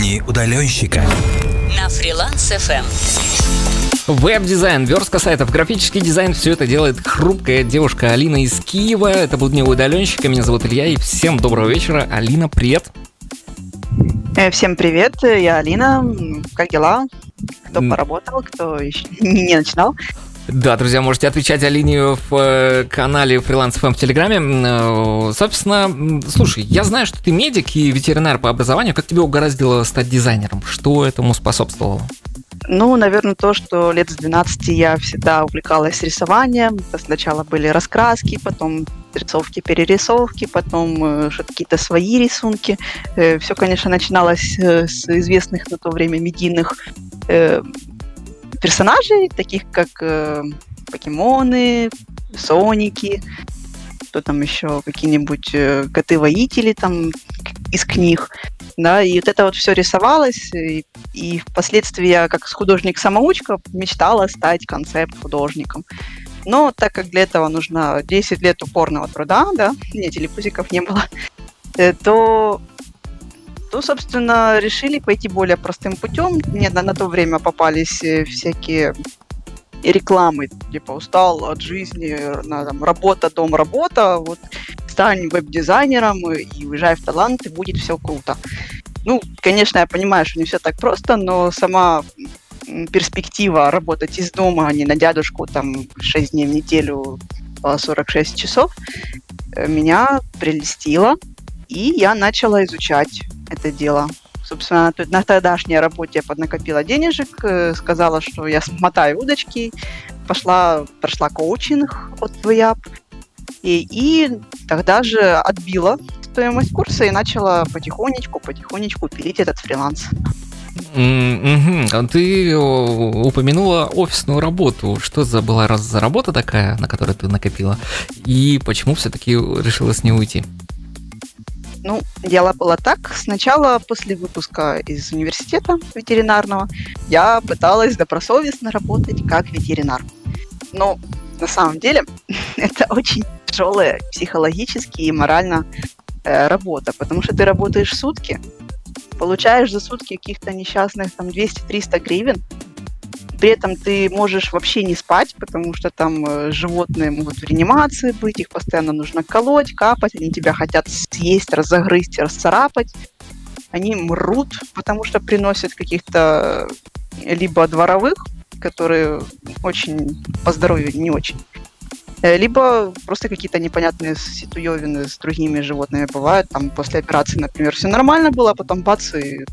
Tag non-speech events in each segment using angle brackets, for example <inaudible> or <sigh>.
Будни удаленщика. На Freelance FM. Веб-дизайн, верстка сайтов, графический дизайн, все это делает хрупкая девушка Алина из Киева. Это будни удаленщика. Меня зовут Илья, и всем доброго вечера. Алина, привет. Э, Всем привет, я Алина. Как дела? Кто поработал, кто еще <laughs> не начинал? Да, друзья, можете отвечать Алине в э, канале Freelance FM в Телеграме. Э, Собственно, слушай, я знаю, что ты медик и ветеринар по образованию. Как тебе угораздило стать дизайнером? Что этому способствовало? Ну, наверное, то, что лет с 12 я всегда увлекалась рисованием. Сначала были раскраски, потом рисовки, перерисовки, потом э, какие-то свои рисунки. Все, конечно, начиналось с известных на то время медийных персонажей, таких как э, покемоны, соники, кто там еще, какие-нибудь э, коты-воители там из книг. Да, и вот это вот все рисовалось, и, и впоследствии я, как художник-самоучка, мечтала стать концепт-художником. Но так как для этого нужно 10 лет упорного труда, да, нет, телепузиков не было, э, то, то, собственно, решили пойти более простым путем. Мне на, на то время попались э, всякие рекламы, типа устал от жизни, на, там, работа, дом, работа, вот стань веб-дизайнером и уезжай в талант, и будет все круто. Ну, конечно, я понимаю, что не все так просто, но сама перспектива работать из дома, а не на дядушку там 6 дней в неделю по 46 часов, э, меня прелестила, и я начала изучать это дело. Собственно, на тогдашней работе я поднакопила денежек, э, сказала, что я смотаю удочки, пошла, прошла коучинг от VYAP, и, и тогда же отбила стоимость курса и начала потихонечку, потихонечку пилить этот фриланс. А Ты упомянула офисную работу. Что за была за работа такая, на которой ты накопила? И почему все-таки решила с ней уйти? Ну, дело было так. Сначала после выпуска из университета ветеринарного я пыталась добросовестно работать как ветеринар. Но на самом деле <laughs> это очень тяжелая психологически и морально э, работа, потому что ты работаешь сутки, получаешь за сутки каких-то несчастных там 200-300 гривен, при этом ты можешь вообще не спать, потому что там э, животные могут в реанимации быть, их постоянно нужно колоть, капать, они тебя хотят съесть, разогрызть, расцарапать. Они мрут, потому что приносят каких-то э, либо дворовых, которые очень по здоровью не очень, э, либо просто какие-то непонятные ситуевины с другими животными бывают. Там после операции, например, все нормально было, а потом бац, и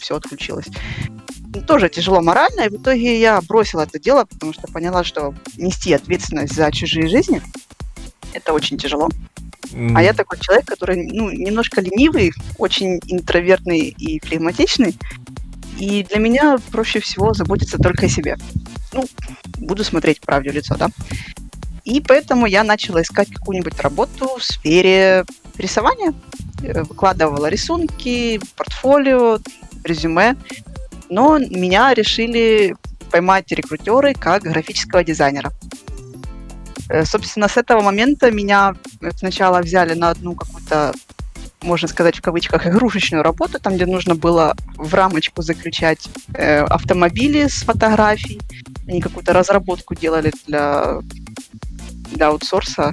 все отключилось тоже тяжело морально, и в итоге я бросила это дело, потому что поняла, что нести ответственность за чужие жизни это очень тяжело. А я такой человек, который ну, немножко ленивый, очень интровертный и флегматичный. И для меня проще всего заботиться только о себе. Ну, буду смотреть правде в лицо, да. И поэтому я начала искать какую-нибудь работу в сфере рисования. Выкладывала рисунки, портфолио, резюме. Но меня решили поймать рекрутеры как графического дизайнера. Э, Собственно, с этого момента меня сначала взяли на одну какую-то, можно сказать, в кавычках, игрушечную работу, там, где нужно было в рамочку заключать э, автомобили с фотографий. Они какую-то разработку делали для, для аутсорса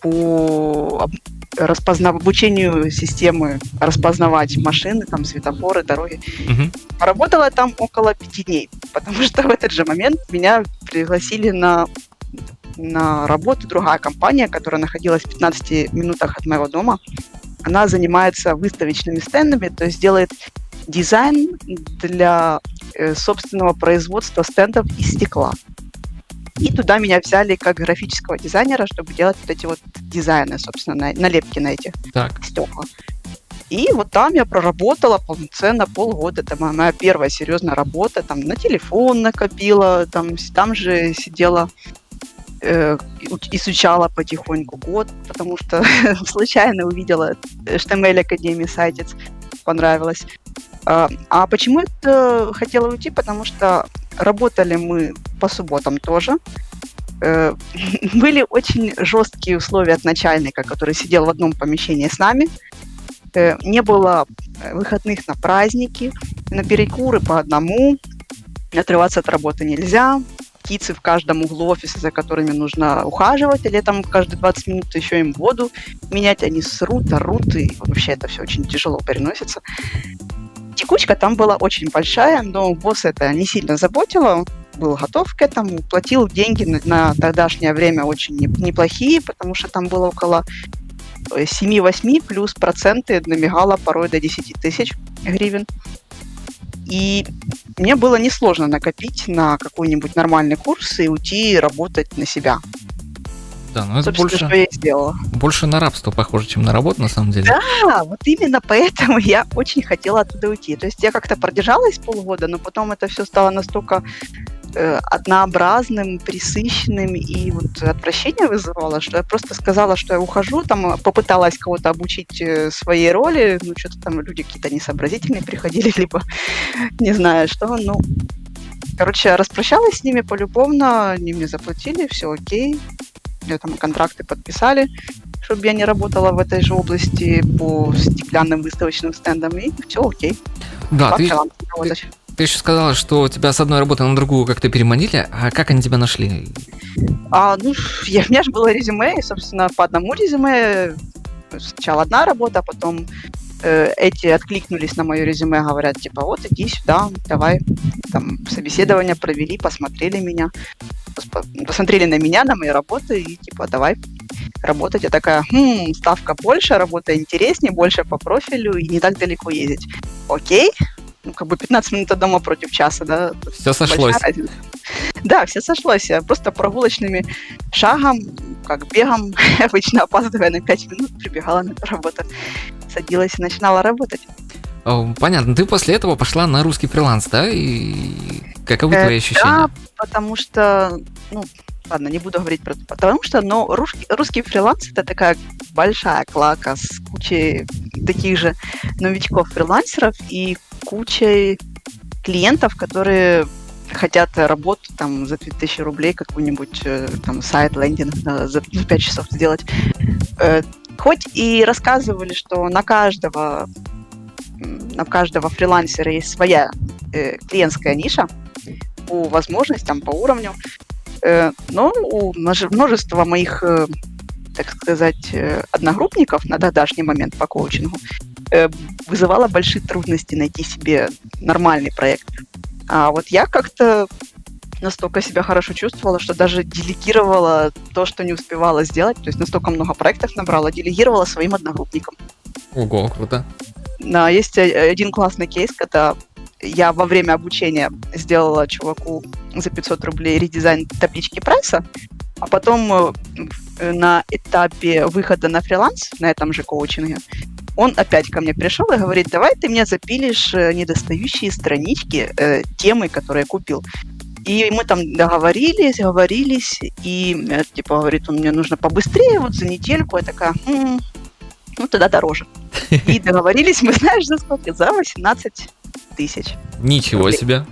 по распознав... обучению системы распознавать машины, там, светофоры, дороги. Мгм. Поработала там около пяти дней, потому что в этот же момент меня пригласили на, на работу другая компания, которая находилась в 15 минутах от моего дома. Она занимается выставочными стендами, то есть делает дизайн для э, собственного производства стендов из стекла. И туда меня взяли как графического дизайнера, чтобы делать вот эти вот дизайны, собственно, на- налепки на эти Так. стекла. И вот там я проработала полноценно полгода. Это моя, моя первая серьезная работа. Там на телефон накопила, там, там же сидела, э, изучала потихоньку код, потому что <laughs> случайно увидела HTML Академии сайтец, понравилось. А, а почему это хотела уйти? Потому что работали мы по субботам тоже. Э, <laughs> Были очень жесткие условия от начальника, который сидел в одном помещении с нами. Э, не было э, выходных на праздники, на перекуры по одному, отрываться от работы нельзя, птицы в каждом углу офиса, за которыми нужно ухаживать, или там каждые 20 минут еще им воду менять, они срут, орут, и вообще это все очень тяжело переносится. Текучка там была очень большая, но босс это не сильно заботило, был готов к этому, платил деньги на, тогдашнее время очень неплохие, потому что там было около 7-8 плюс проценты намигало порой до 10 тысяч гривен. И мне было несложно накопить на какой-нибудь нормальный курс и уйти работать на себя. Да, но это больше, что я сделала. больше на рабство похоже, чем на работу, на самом деле. Да, вот именно поэтому я очень хотела оттуда уйти. То есть я как-то продержалась полгода, но потом это все стало настолько Э, однообразным, присыщенным и вот отвращение вызывало, что я просто сказала, что я ухожу, там попыталась кого-то обучить э, своей роли, ну что-то там люди какие-то несообразительные приходили, <laughs> либо не знаю что, ну Короче, я распрощалась с ними полюбовно, они мне заплатили, все окей. Мне там контракты подписали, чтобы я не работала в этой же области по стеклянным выставочным стендам, и все окей. Да, ты, ты, ты еще сказала, что тебя с одной работы на другую как-то переманили, а как они тебя нашли? А, ну, я, у меня же было резюме, и, собственно, по одному резюме сначала одна работа, а потом э, эти откликнулись на мое резюме, говорят, типа, вот иди сюда, давай, там, собеседование провели, посмотрели меня, посмотрели на меня, на мои работы, и, типа, давай работать. Я такая, хм, ставка больше, работа интереснее, больше по профилю, и не так далеко ездить. Окей, ну, как бы 15 минут от дома против часа, да. Все сошлось. Да, все сошлось. Я просто прогулочными шагом, как бегом, <laughs> обычно опаздывая на 5 минут, прибегала на работу, садилась и начинала работать. Понятно. Ты после этого пошла на русский фриланс, да? И каковы э, твои ощущения? Да, потому что, ну, ладно, не буду говорить про это, потому что, но русский, русский фриланс это такая большая клака с кучей таких же новичков-фрилансеров и кучей клиентов, которые хотят работу там за 2000 рублей, какой-нибудь э, там сайт, лендинг за 5 часов сделать. Э, хоть и рассказывали, что на каждого на каждого фрилансера есть своя э, клиентская ниша по возможностям, по уровню, но у множества моих, так сказать, одногруппников на тогдашний момент по коучингу вызывало большие трудности найти себе нормальный проект. А вот я как-то настолько себя хорошо чувствовала, что даже делегировала то, что не успевала сделать. То есть настолько много проектов набрала, делегировала своим одногруппникам. Ого, круто. Да, есть один классный кейс, когда я во время обучения сделала чуваку за 500 рублей редизайн таблички прайса, а потом э, на этапе выхода на фриланс, на этом же коучинге, он опять ко мне пришел и говорит, давай ты мне запилишь э, недостающие странички э, темы, которые я купил. И мы там договорились, говорились, и э, типа говорит, он мне нужно побыстрее, вот за недельку. Я такая, хм, ну тогда дороже. И <laughs> договорились мы, знаешь, за сколько? За 18 тысяч. Ничего рублей. себе.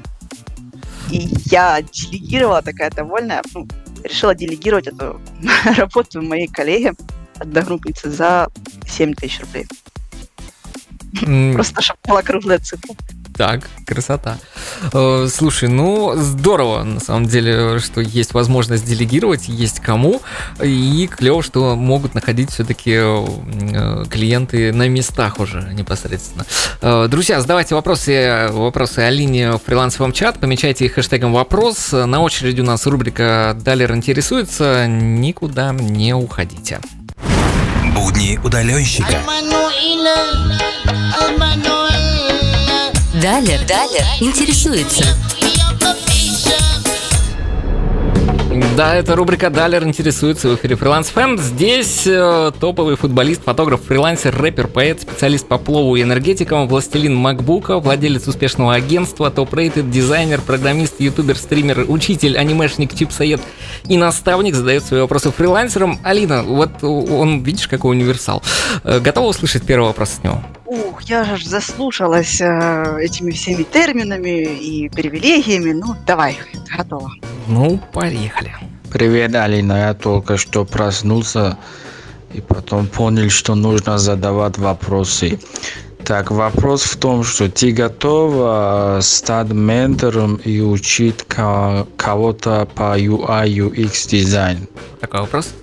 И я делегировала такая довольная, ну, решила делегировать эту <laughs> работу моей коллеге, одногруппнице, за 7 тысяч рублей. Просто чтобы была круглая цифра. Так, красота. Э, слушай, ну здорово, на самом деле, что есть возможность делегировать, есть кому, и клево, что могут находить все-таки э, клиенты на местах уже непосредственно. Э, друзья, задавайте вопросы, вопросы Алине в фрилансовом чат, помечайте их хэштегом вопрос. На очереди у нас рубрика «Далер интересуется», никуда не уходите. Будни удаленщика. Далер, Далер интересуется. Да, это рубрика «Далер интересуется» в эфире Фриланс Фэм. Здесь э, топовый футболист, фотограф, фрилансер, рэпер, поэт, специалист по плову и энергетикам, властелин макбука, владелец успешного агентства, топ-рейтед, дизайнер, программист, ютубер, стример, учитель, анимешник, чипсоед и наставник задает свои вопросы фрилансерам. Алина, вот он, видишь, какой универсал. Э, готова услышать первый вопрос от него? Ух, я же заслушалась э, этими всеми терминами и привилегиями. Ну, давай, готова. Ну, поехали. Привет, Алина. Я только что проснулся и потом понял, что нужно задавать вопросы. Так, вопрос в том, что ты готова стать ментором и учить кого-то по UI, UX дизайн? Такой вопрос?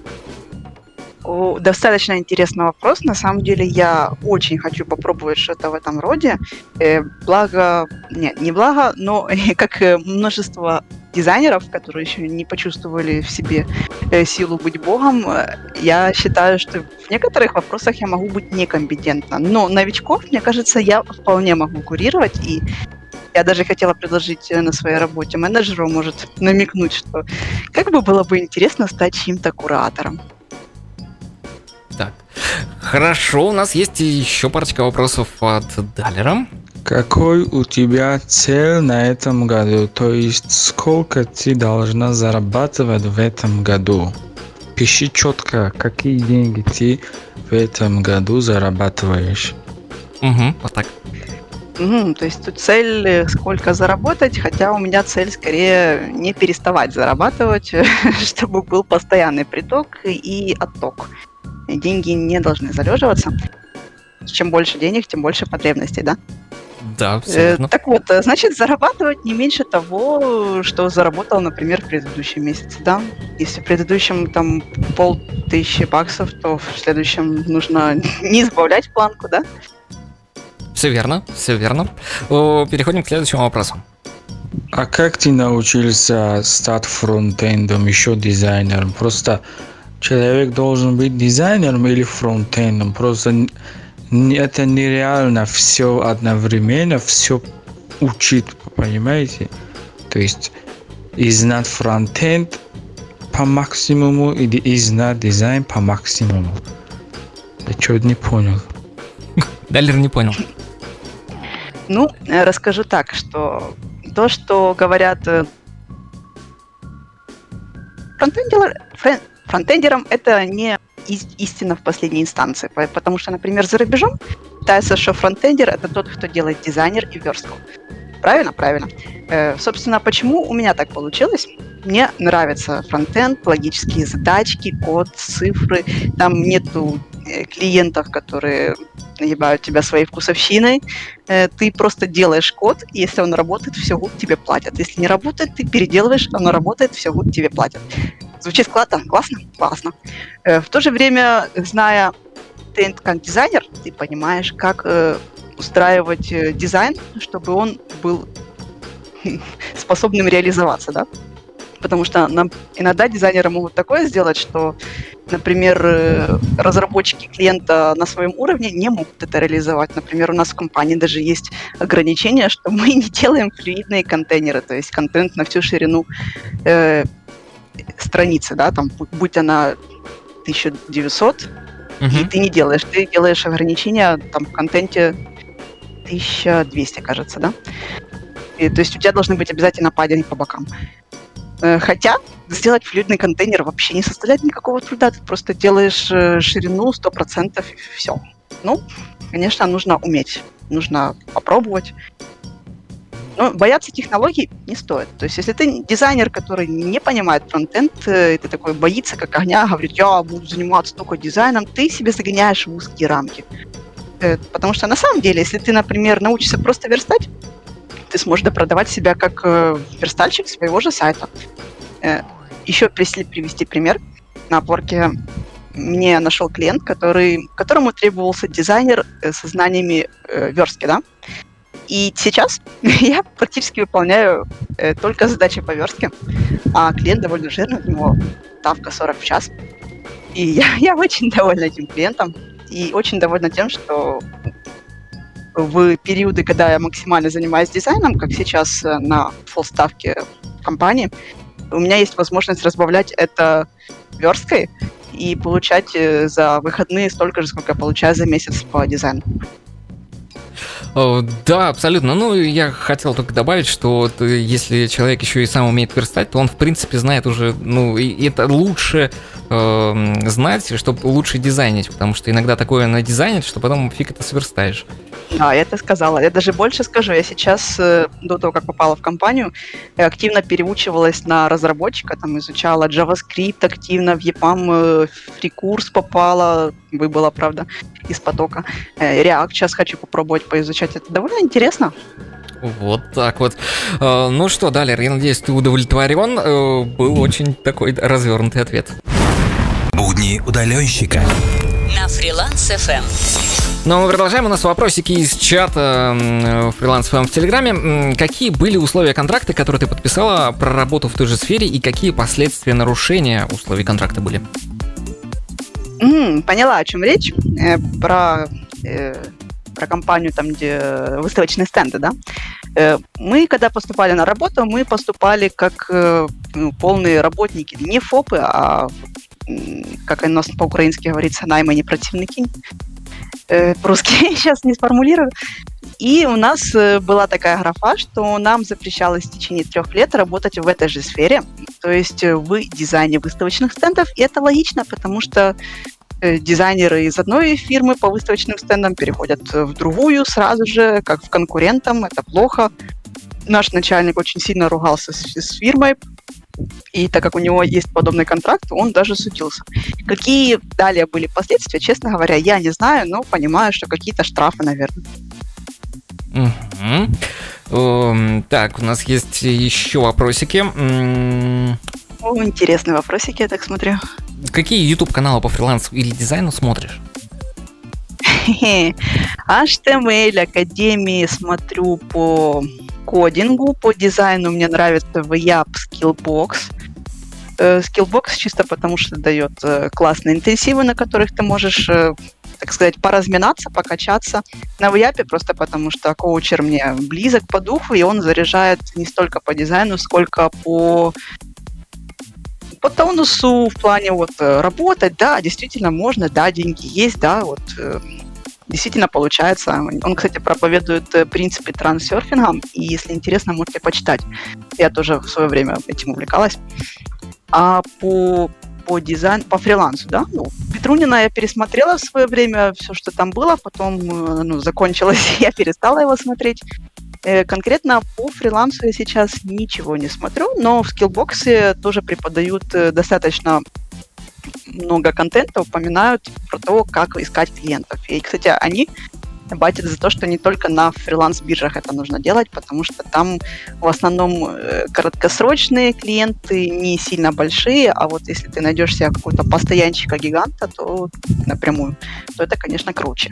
Достаточно интересный вопрос. На самом деле я очень хочу попробовать что-то в этом роде. Э, благо, нет, не благо, но <laughs> как множество дизайнеров, которые еще не почувствовали в себе э, силу быть богом, э, я считаю, что в некоторых вопросах я могу быть некомпетентна. Но новичков, мне кажется, я вполне могу курировать, и я даже хотела предложить на своей работе менеджеру, может, намекнуть, что как бы было бы интересно стать чьим-то куратором. Так, хорошо, у нас есть еще парочка вопросов от Далера. Какой у тебя цель на этом году? То есть сколько ты должна зарабатывать в этом году? Пиши четко, какие деньги ты в этом году зарабатываешь. Угу, вот так. Угу, то есть тут цель э, сколько заработать, хотя у меня цель скорее не переставать зарабатывать, <laughs> чтобы был постоянный приток и отток. Деньги не должны залеживаться. Чем больше денег, тем больше потребностей, да? Да, абсолютно. Э, так вот, э, значит, зарабатывать не меньше того, что заработал, например, в предыдущем месяце, да? Если в предыдущем там полтысячи баксов, то в следующем нужно <laughs> не избавлять планку, да? Все верно, все верно. Переходим к следующему вопросу. А как ты научился стать фронтендом, еще дизайнером? Просто человек должен быть дизайнером или фронтендом? Просто это нереально все одновременно, все учить, понимаете? То есть и знать фронтенд по максимуму или и знать дизайн по максимуму. Я что-то не понял. <laughs> Далер не понял. Ну, э, расскажу так, что то, что говорят э, фронтендерам это не истина в последней инстанции. Потому что, например, за рубежом считается, что фронтендер — это тот, кто делает дизайнер и верстку. Правильно? Правильно. Э, собственно, почему у меня так получилось? Мне нравится фронтенд, логические задачки, код, цифры. Там нету э, клиентов, которые наебают тебя своей вкусовщиной. Э, ты просто делаешь код, и если он работает, все тебе платят. Если не работает, ты переделываешь, оно работает, все тебе платят. Звучит классно? Классно? Классно. Э, в то же время, зная тренд как дизайнер, ты понимаешь, как э, устраивать э, дизайн, чтобы он был <laughs> способным реализоваться, да? Потому что нам, иногда дизайнеры могут такое сделать, что, например, разработчики клиента на своем уровне не могут это реализовать. Например, у нас в компании даже есть ограничение, что <laughs> мы не делаем флюидные контейнеры, то есть контент на всю ширину э, страницы, да, там, будь она 1900, угу. и ты не делаешь, ты делаешь ограничения там в контенте 1200, кажется, да. И, то есть у тебя должны быть обязательно паддинги по бокам. Э, хотя сделать флюидный контейнер вообще не составляет никакого труда, ты просто делаешь э, ширину 100% и все. Ну, конечно, нужно уметь, нужно попробовать. Но бояться технологий не стоит. То есть, если ты дизайнер, который не понимает фронтенд, э, и ты такой боится, как огня, говорит, я буду заниматься только дизайном, ты себе загоняешь в узкие рамки. Э, потому что на самом деле, если ты, например, научишься просто верстать, ты сможешь продавать себя как э, верстальщик своего же сайта. Еще привести пример, на опорке мне нашел клиент, который, которому требовался дизайнер со знаниями верстки, да, и сейчас <laughs> я практически выполняю э, только задачи по верстке, а клиент довольно жирный, у него ставка 40 в час. И я, <laughs> я очень довольна этим клиентом и очень довольна тем, что в периоды, когда я максимально занимаюсь дизайном, как сейчас э, на ставке компании, у меня есть возможность разбавлять это версткой и получать э, за выходные столько же, сколько я получаю за месяц по дизайну. Да, абсолютно. Ну, я хотел только добавить, что э, если человек еще и сам умеет верстать, то он, в принципе, знает уже, ну, и это лучше э, знать, чтобы лучше дизайнить, потому что иногда такое надизайнить, что потом фиг это сверстаешь. Я это сказала. Я даже больше скажу. Я сейчас, э, до того, как попала в компанию, активно переучивалась на разработчика, там изучала JavaScript активно, в EPAM фрикурс попала, выбыла, правда, из потока. Э, React сейчас хочу попробовать поизучать. Это довольно интересно. Вот так вот. Э, ну что, Далер, я надеюсь, ты удовлетворен. Был очень такой развернутый ответ. Будни удаленщика. На фриланс FM. Но мы продолжаем. У нас вопросики из чата фриланс ФМ в Телеграме. Какие были условия контракта, которые ты подписала про работу в той же сфере, и какие последствия нарушения условий контракта были? Mm, поняла, о чем речь. Э, про, э, про компанию, там, где выставочные стенды, да? Э, мы, когда поступали на работу, мы поступали как э, ну, полные работники, не ФОПы, а как у нас по-украински говорится, наймані противники. Э, по-русски <laughs> сейчас не сформулирую. И у нас была такая графа, что нам запрещалось в течение трех лет работать в этой же сфере, то есть в дизайне выставочных стендов. И это логично, потому что дизайнеры из одной фирмы по выставочным стендам переходят в другую сразу же, как в конкурентам. Это плохо. Наш начальник очень сильно ругался с, с фирмой, и так как у него есть подобный контракт, он даже судился. Какие далее были последствия, честно говоря, я не знаю, но понимаю, что какие-то штрафы, наверное. Угу. Так, у нас есть еще вопросики. О, интересные вопросики, я так смотрю. Какие YouTube-каналы по фрилансу или дизайну смотришь? HTML Академии смотрю по кодингу, по дизайну мне нравится VYAP Skillbox. Э, Skillbox чисто потому, что дает э, классные интенсивы, на которых ты можешь, э, так сказать, поразминаться, покачаться. На VYAP просто потому, что коучер мне близок по духу, и он заряжает не столько по дизайну, сколько по по тонусу в плане вот работать, да, действительно можно, да, деньги есть, да, вот действительно получается. Он, кстати, проповедует э, принципы трансерфинга, и если интересно, можете почитать. Я тоже в свое время этим увлекалась. А по по дизайну, по фрилансу, да. Ну, Петрунина я пересмотрела в свое время все, что там было, потом э, ну, закончилось, <laughs> я перестала его смотреть. Э, конкретно по фрилансу я сейчас ничего не смотрю, но в скиллбоксе тоже преподают достаточно много контента упоминают про то, как искать клиентов. И, кстати, они батят за то, что не только на фриланс-биржах это нужно делать, потому что там в основном э, краткосрочные клиенты, не сильно большие, а вот если ты найдешь себе какого-то постоянщика-гиганта, то напрямую, то это, конечно, круче.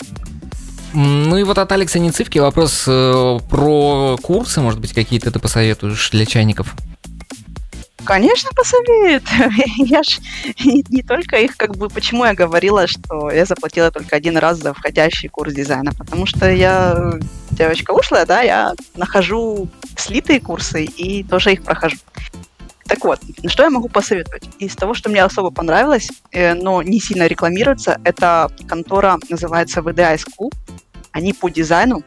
Ну и вот от Алекса Нецивки вопрос э, про курсы, может быть, какие-то ты посоветуешь для чайников? Конечно, посоветую. <laughs> Я ж не, не только их, как бы, почему я говорила, что я заплатила только один раз за входящий курс дизайна, потому что я девочка ушлая, да, я нахожу слитые курсы и тоже их прохожу. Так вот, что я могу посоветовать? Из того, что мне особо понравилось, э, но не сильно рекламируется, это контора называется VDI School. Они по дизайну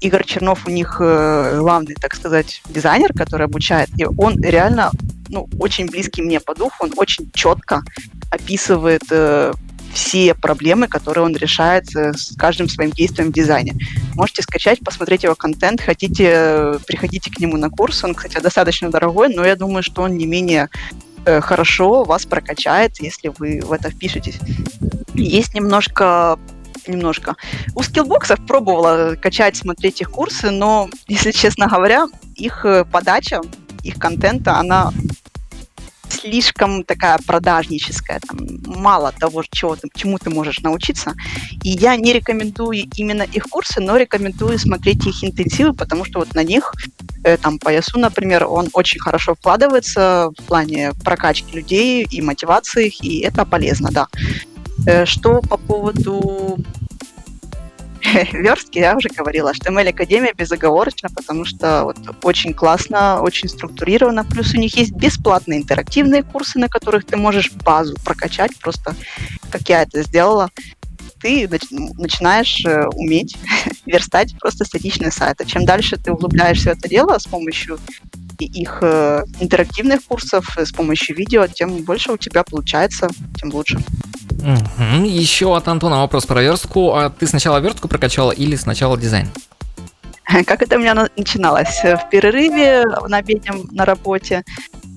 Игорь Чернов у них э, главный, так сказать, дизайнер, который обучает, и он реально ну, очень близкий мне по духу, он очень четко описывает э, все проблемы, которые он решает э, с каждым своим действием в дизайне. Можете скачать, посмотреть его контент, хотите, приходите к нему на курс. Он, кстати, достаточно дорогой, но я думаю, что он не менее э, хорошо вас прокачает, если вы в это впишетесь. Есть немножко немножко. У скиллбоксов пробовала качать, смотреть их курсы, но, если честно говоря, их э, подача, их контента, она слишком такая продажническая, там мало того, чего ты, чему ты можешь научиться. И я не рекомендую именно их курсы, но рекомендую смотреть их интенсивы, потому что вот на них, э, там, по ЯСУ, например, он очень хорошо вкладывается в плане прокачки людей и мотивации их, и это полезно, да. Э, что по поводу <laughs> верстки, я уже говорила, что ML Академия безоговорочно, потому что вот очень классно, очень структурировано. Плюс у них есть бесплатные интерактивные курсы, на которых ты можешь базу прокачать, просто как я это сделала. Ты начинаешь э, уметь <laughs> верстать просто статичные сайты. Чем дальше ты углубляешься в это дело с помощью их э, интерактивных курсов, с помощью видео, тем больше у тебя получается, тем лучше. Мгм. Еще от Антона вопрос про верстку. А ты сначала верстку прокачала или сначала дизайн? <laughs> Как это у меня на- начиналось? В перерыве на обеднем на работе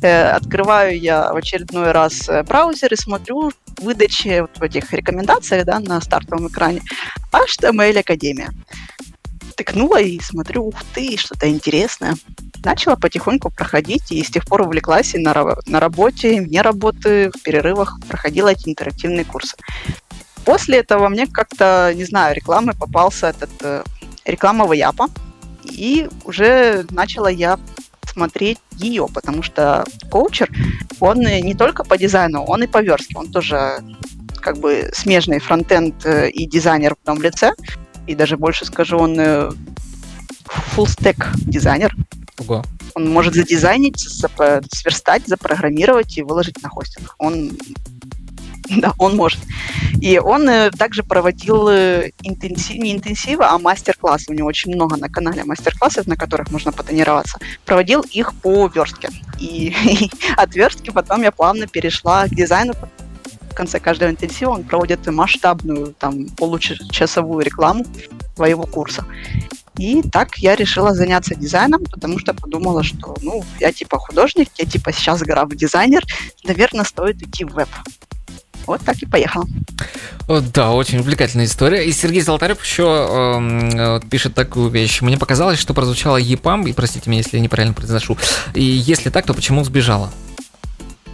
э, открываю я в очередной раз э, браузер и смотрю в выдаче вот в этих рекомендациях да, на стартовом экране HTML Академия. Тыкнула и смотрю, ух ты, что-то интересное. Начала потихоньку проходить, и с тех пор увлеклась и на, на работе, вне работы, в перерывах проходила эти интерактивные курсы. После этого мне как-то, не знаю, рекламы попался этот э, реклама Япа, и уже начала я смотреть ее, потому что коучер, он не только по дизайну, он и по верстке, он тоже как бы смежный фронтенд э, и дизайнер в одном лице, и даже больше скажу, он э, full stack дизайнер, Ого. он может задизайнить, запо- сверстать, запрограммировать и выложить на хостинг. Он, <laughs> да, он может. И он э, также проводил э, интенсив, не интенсивы, а мастер-классы. У него очень много на канале мастер-классов, на которых можно потренироваться. Проводил их по верстке. И, <laughs> от верстки потом я плавно перешла к дизайну. Конце каждого интенсива он проводит масштабную, там, получасовую рекламу своего курса. И так я решила заняться дизайном, потому что подумала, что, ну, я типа художник, я типа сейчас граф дизайнер, наверное, стоит идти в веб. Вот так и поехала. О, Да, очень увлекательная история. И Сергей Золотарев еще эм, э, пишет такую вещь. Мне показалось, что прозвучало EPAM, и простите меня, если я неправильно произношу. И если так, то почему сбежала?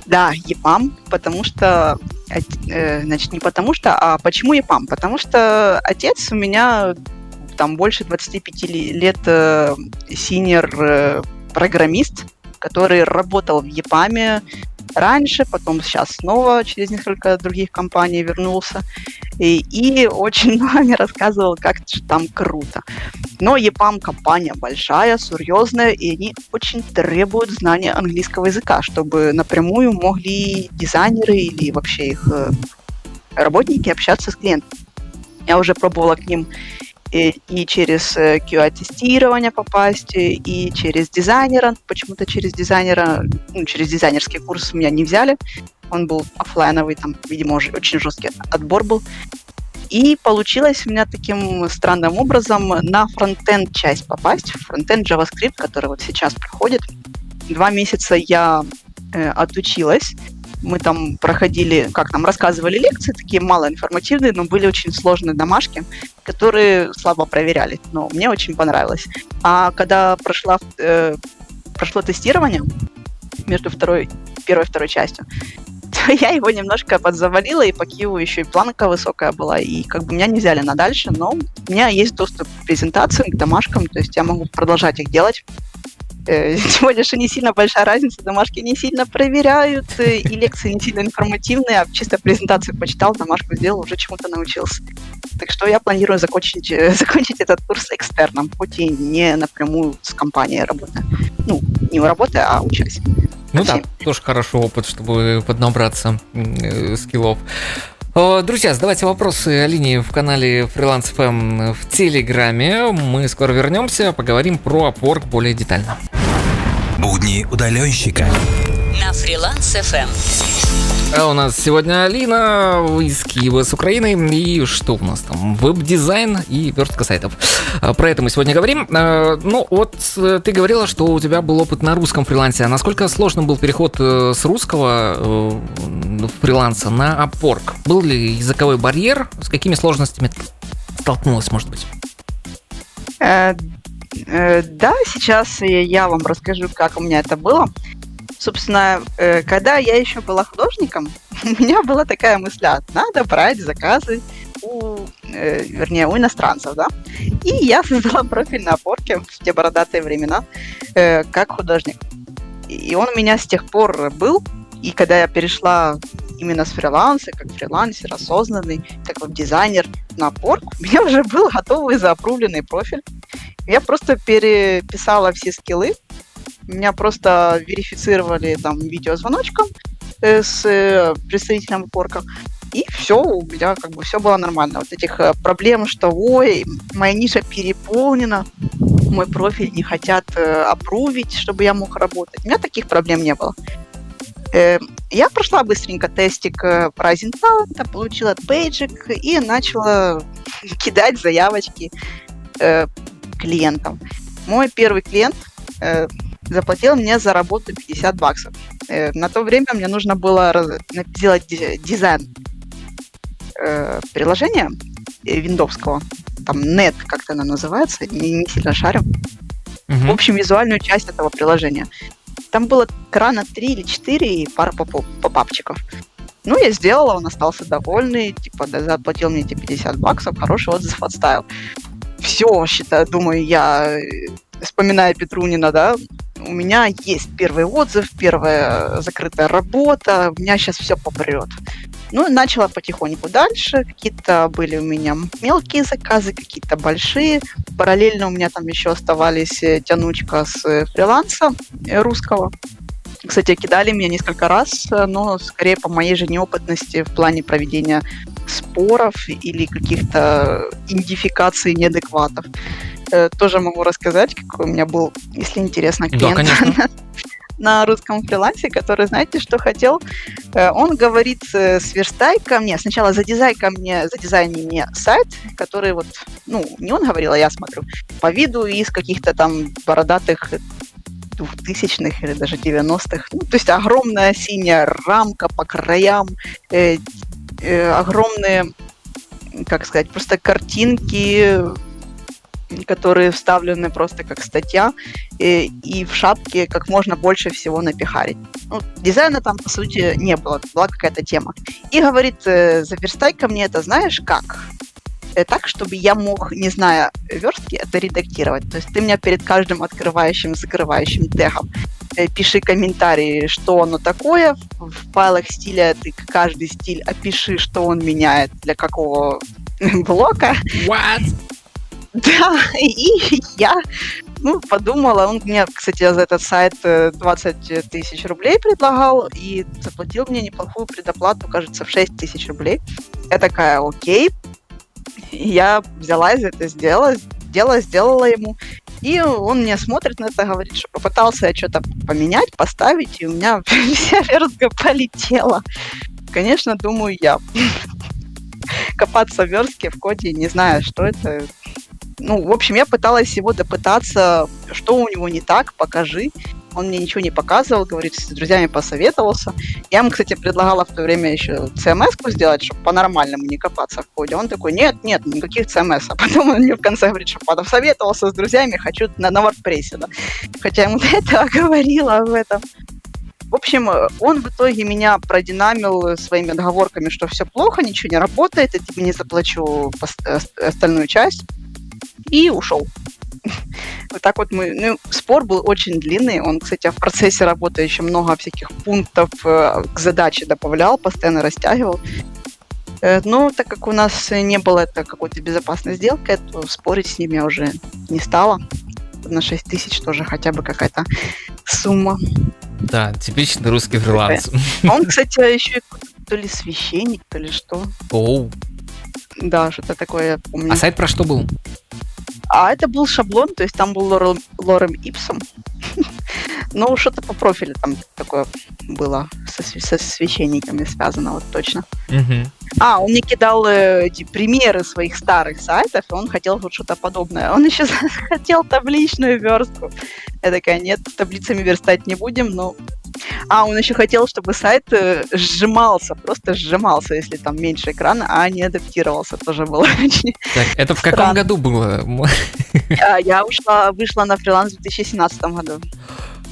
Да, EPAM, потому что, э, значит, не потому что, а почему EPAM? Потому что отец у меня там больше 25 ли- лет э, senior э, программист, который работал в ЕПАМе раньше, потом сейчас снова через несколько других компаний вернулся. И, и очень <laughs> много рассказывал, как там круто. Но ЕПАМ компания большая, серьезная, и они очень требуют знания английского языка, чтобы напрямую могли дизайнеры или вообще их э, работники общаться с клиентом. Я уже пробовала к ним и, через э, QA-тестирование попасть, и, и через дизайнера. Почему-то через дизайнера, ну, через дизайнерский курс меня не взяли. Он был оффлайновый, там, видимо, уже очень жесткий отбор был. И получилось у меня таким странным образом на фронтенд часть попасть, фронтенд JavaScript, который вот сейчас проходит. Два месяца я э, отучилась. Мы там проходили, как нам рассказывали лекции, такие малоинформативные, но были очень сложные домашки, которые слабо проверяли. Но мне очень понравилось. А когда прошла, э, прошло тестирование между второй, первой и второй частью, <laughs> то я его немножко подзавалила, и по Киеву еще и планка высокая была, и как бы меня не взяли на дальше, но у меня есть доступ к презентациям, к домашкам, то есть я могу продолжать их делать. Э, <laughs> Тем более, что не сильно большая разница, домашки не сильно проверяют, э, и лекции не сильно информативные, а чисто презентацию почитал, домашку сделал, уже чему-то научился. Так что я планирую закончить, э, <laughs> закончить этот курс экстерном, хоть и не напрямую с компанией работая. Ну, не работая, а учась. Ну да, Спасибо. тоже хороший опыт, чтобы поднабраться э, скиллов. О, Друзья, задавайте вопросы Алине в канале Freelance FM в Телеграме. Мы скоро вернемся, поговорим про Upwork более детально. Будни удаленщика. На Фриланс ФМ. А у нас сегодня Алина из Киева, с Украины. И что у нас там? Веб-дизайн и верстка сайтов. А, Про это мы сегодня говорим. А, Ну, вот ты говорила, что у тебя был опыт на русском фрилансе. А насколько сложным был переход э, с русского э, фриланса на Upwork? Был ли языковой барьер? С какими сложностями столкнулась, может быть? Э, Да, сейчас я- я вам расскажу, как у меня это было. Собственно, э, когда я еще была художником, <laughs> у меня была такая мысль, а, надо брать заказы у, э, вернее, у иностранцев, да. И я <laughs> создала профиль на опорке в те бородатые времена э, как художник. И он у меня с тех пор был. И когда я перешла именно с фриланса, как фрилансер, осознанный, как веб-дизайнер на Upwork, у меня уже был готовый заапрувленный профиль. Я просто переписала все скиллы. Меня просто верифицировали там видеозвоночком э, с э, представителем Upwork. И все, у меня как бы все было нормально. Вот этих э, проблем, что ой, моя ниша переполнена, мой профиль не хотят э, опрувить, чтобы я мог работать. У меня таких проблем не было. Я прошла быстренько тестик э, Rising Talent, получила бейджик и начала <laughs> кидать заявочки клиентам. Мой первый клиент заплатил мне за работу 50 баксов. Э, на то время мне нужно было сделать ди- дизайн э, приложения э, виндовского. Там Net как-то она называется, не, не сильно шарю. В Мгм. общем, визуальную часть этого приложения. Там было экрана 3 или 4 и пара попапчиков. Ну, я сделала, он остался довольный, типа, да, заплатил мне эти 50 баксов, хороший отзыв отставил. Все, считаю, думаю, я, вспоминая Петрунина, да, у меня есть первый отзыв, первая закрытая работа, у меня сейчас все попрет. Ну, начала потихоньку дальше. Какие-то были у меня мелкие заказы, какие-то большие. Параллельно у меня там еще оставались э, тянучка с э, фриланса э, русского. Кстати, кидали меня несколько раз, э, но скорее по моей же неопытности в плане проведения споров или каких-то идентификаций неадекватов. Э, Тоже могу рассказать, какой у меня был, если интересно, Да, клиент конечно. <laughs> на русском фрилансе, который, знаете, что хотел? Э, Он говорит, сверстай ко мне, сначала задизай ко мне, задизайни мне сайт, который вот, ну, не он говорил, а я смотрю, по виду из каких-то там бородатых двухтысячных или даже 90-х. Ну, то есть огромная синяя рамка по краям, э, э, огромные, как сказать, просто картинки, которые вставлены просто как статья, э, и в шапке как можно больше всего напихарить. Ну, дизайна там, по сути, не было, была какая-то тема. И говорит, э, заверстай ко мне это знаешь как? Э, Так, чтобы я мог, не зная верстки, это редактировать. То есть ты мне перед каждым открывающим, закрывающим тегом э, пиши комментарии, что оно такое. В файлах стиля ты каждый стиль опиши, что он меняет для какого <laughs> блока. What? <laughs> Да, и я ну, подумала, он мне, кстати, за этот сайт э, 20 тысяч рублей предлагал и заплатил мне неплохую предоплату, кажется, в 6 тысяч рублей. Я такая, окей. <laughs> И Я взялась за это, сделала, сделала, сделала ему. И он мне смотрит на это, говорит, что попытался я что-то поменять, поставить, и у меня <laughs> вся верстка полетела. Конечно, думаю я. <laughs> Копаться в верстке, в коде, не знаю, что это, ну, в общем, я пыталась его допытаться, что у него не так, покажи. Он мне ничего не показывал, говорит, с друзьями посоветовался. Я ему, кстати, предлагала в то время еще CMS-ку сделать, чтобы по-нормальному не копаться в коде. Он такой, нет, нет, никаких CMS. <laughs> А потом он мне в конце говорит, что посоветовался с друзьями, хочу на, на WordPress. Да. Хотя я ему <laughs> до этого говорила об этом. В общем, он в итоге меня продинамил своими отговорками, что все плохо, ничего не работает, я тебе не заплачу э, остальную часть и ушел. Вот так вот мы... Ну, спор был очень длинный. Он, кстати, в процессе работы еще много всяких пунктов э, к задаче добавлял, постоянно растягивал. Э, Но так как у нас не было это какой-то безопасной сделкой, то спорить с ним я уже не стала. На 6 тысяч тоже хотя бы какая-то сумма. Да, типичный русский фриланс. Он, кстати, еще и то ли священник, то ли что. Оу. Да, что-то такое я помню. А сайт про что был? А это был шаблон, то есть там был Лорем, Ипсом. Ну, что-то по профилю там такое было со, со священниками связано, вот точно. Мгм. А, он мне кидал э, эти примеры своих старых сайтов, и он хотел вот что-то подобное. Он еще <laughs> хотел табличную верстку. Я такая, нет, таблицами верстать не будем, но... А, он еще хотел, чтобы сайт э, сжимался, просто сжимался, если там меньше экрана, а не адаптировался. Тоже было <laughs> очень... Так, это в каком Странно. году было? А, Я ушла, вышла на фриланс в 2017 году.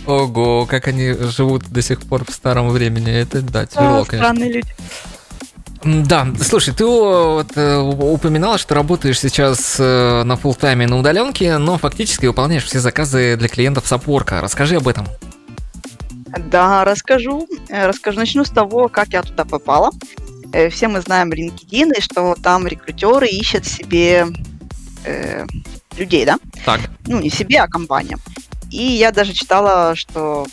Ого, как они живут до сих пор в старом времени. Это, да, тяжело, А, конечно. Странные люди. Да, слушай, ты вот, э, упоминала, что работаешь сейчас э, на full тайме на удаленке, но фактически выполняешь все заказы для клиентов с Upwork. Расскажи об этом. Да, расскажу. Э, Расскажу. Начну с того, как я туда попала. Все мы знаем LinkedIn, и что там рекрутеры ищут себе э, людей, да? Так. Ну, не себе, а компаниям. И я даже читала, что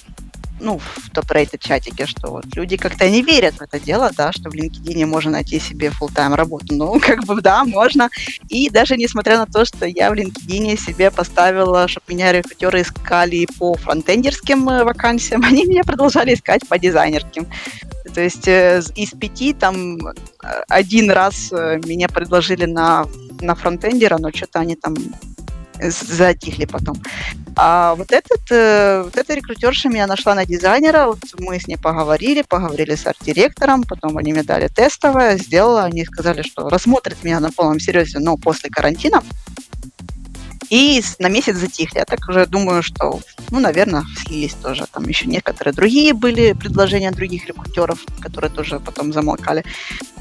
ну, в топ-рейтед чатике, что вот люди как-то не верят в это дело, да, что в LinkedIn можно найти себе full-time работу. Ну, <laughs> как бы, да, можно. И даже несмотря на то, что я в LinkedIn себе поставила, чтобы меня рекрутеры искали по фронтендерским э, вакансиям, <laughs> они меня продолжали искать по дизайнерским. То есть э, из пяти там э, один раз меня предложили на, на фронтендера, но что-то они там затихли потом. А вот этот, э, вот эта рекрутерша меня нашла на дизайнера, вот мы с ней поговорили, поговорили с арт-директором, потом они мне дали тестовое, сделала, они сказали, что рассмотрят меня на полном серьезе, но после карантина. И на месяц затихли. Я так уже думаю, что, ну, наверное, слились тоже. Там еще некоторые другие были предложения других рекрутеров, которые тоже потом замолкали.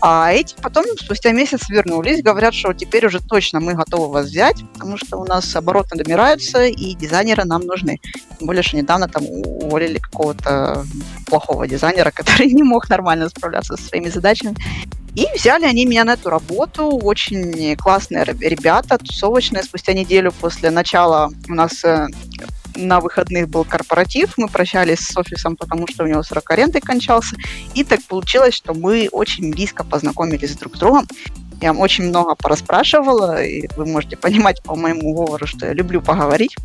А эти потом спустя месяц вернулись, говорят, что теперь уже точно мы готовы вас взять, потому что у нас обороты добираются, и дизайнеры нам нужны. Тем более, что недавно там уволили какого-то плохого дизайнера, <laughs> который не мог нормально справляться со своими задачами. И взяли они меня на эту работу. Очень классные ребята, тусовочные. Спустя неделю после начала у нас э, на выходных был корпоратив, мы прощались с офисом, потому что у него срок аренды кончался, и так получилось, что мы очень близко познакомились друг с другом. Я очень много порасспрашивала, и вы можете понимать по моему говору, что я люблю поговорить.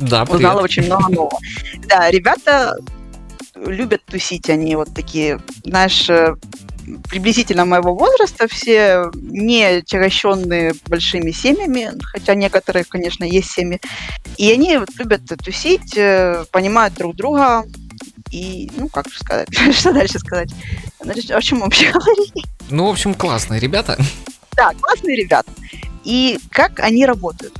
Да, привет. Узнала очень много нового. Да, ребята любят тусить, они вот такие, знаешь, э, приблизительно моего возраста, все не отягощенные большими семьями, хотя некоторые, конечно, есть семьи. И они вот любят тусить, э, понимают друг друга, и, ну, как сказать, <laughs> что дальше сказать? О чем вообще <laughs> говорить? Ну, в общем, классные ребята. Да, классные ребята. И как они работают?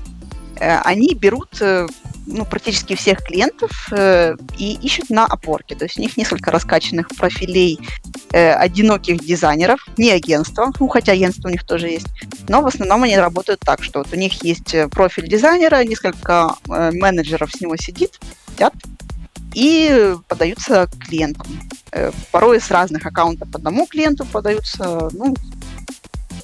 Э, они берут э, ну, практически всех клиентов э, и ищут на опорке. То есть у них несколько раскачанных профилей э, одиноких дизайнеров, не агентства, ну, хотя агентство у них тоже есть, но в основном они работают так, что вот у них есть э, профиль дизайнера, несколько э, менеджеров с него сидит, сидят и подаются клиентам. Э, порой с разных аккаунтов одному клиенту подаются, ну,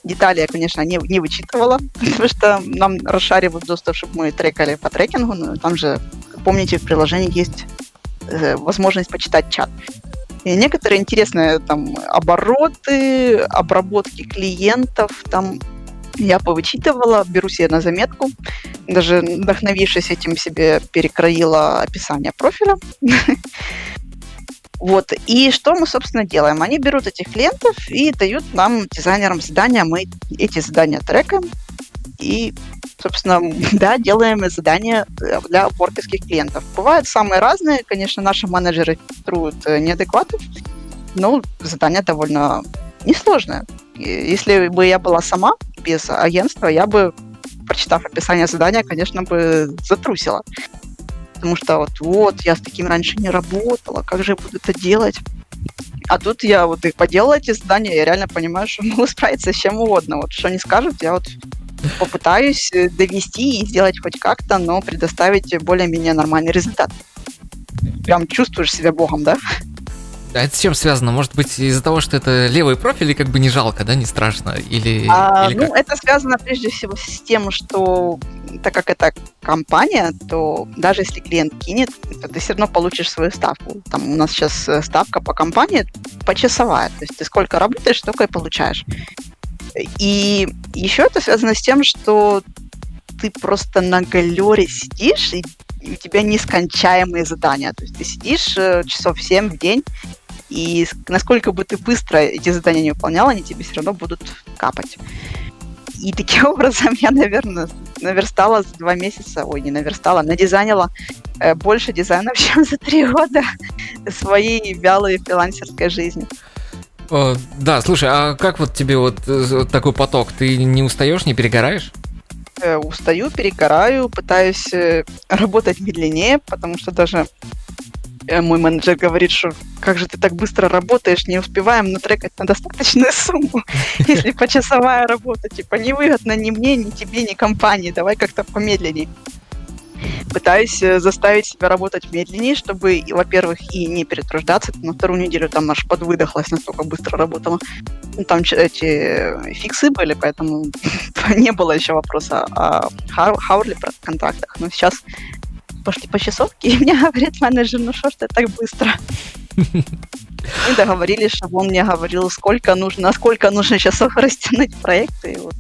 Детали я, конечно, не, не вычитывала, <laughs> потому что нам расшаривают доступ, чтобы мы трекали по трекингу. Но там же, помните, в приложении есть э, возможность почитать чат. И некоторые интересные там обороты, обработки клиентов, там я повычитывала, беру себе на заметку. Даже вдохновившись этим себе перекроила описание профиля. <laughs> Вот. И что мы, собственно, делаем? Они берут этих клиентов и дают нам, дизайнерам, задания. Мы эти задания трекаем и, собственно, <laughs> да, делаем задания для воркерских клиентов. Бывают самые разные. Конечно, наши менеджеры фильтруют э, неадекватов, но задание довольно несложное. Если бы я была сама, без агентства, я бы, прочитав описание задания, конечно, бы затрусила потому что вот, вот, я с таким раньше не работала, как же я буду это делать? А тут я вот их поделала эти задания, я реально понимаю, что <laughs> могу справиться с чем угодно. Вот что они скажут, я вот попытаюсь э, довести и сделать хоть как-то, но предоставить более-менее нормальный результат. Прям чувствуешь себя богом, да? А это с чем связано? Может быть, из-за того, что это левый профиль, и как бы не жалко, да, не страшно? Или, а, или ну, это связано прежде всего с тем, что так как это компания, то даже если клиент кинет, то ты все равно получишь свою ставку. Там у нас сейчас э, ставка по компании почасовая. То есть ты сколько работаешь, столько и получаешь. И еще это связано с тем, что ты просто на галере сидишь, и у тебя нескончаемые задания. То есть ты сидишь э, часов 7 в день, и насколько бы ты быстро эти задания не выполнял, они тебе все равно будут капать. И таким <laughs> образом я, наверное, наверстала за два месяца, ой, не наверстала, надизайнила э, больше дизайнов, <laughs> чем за три года своей вялой фрилансерской жизни. О, да, слушай, а как вот тебе вот, э, вот такой поток? Ты не устаешь, не перегораешь? Э, устаю, перегораю, пытаюсь э, работать медленнее, потому что даже э, мой менеджер говорит, что как же ты так быстро работаешь, не успеваем натрекать на достаточную сумму, <laughs> если почасовая работа, типа, невыгодно ни мне, ни тебе, ни компании, давай как-то помедленнее. Пытаюсь заставить себя работать медленнее, чтобы, во-первых, и не перетруждаться. На вторую неделю там аж подвыдохлась, настолько быстро работала. Ну, там эти фиксы были, поэтому <laughs> не было еще вопроса о Хаурле про контрактах. Но сейчас пошли по часовке, <laughs> и мне говорит менеджер, ну что ж ты так быстро? <laughs> Мы договорились, чтобы он мне говорил, сколько нужно, сколько нужно часов <laughs> растянуть проект, и вот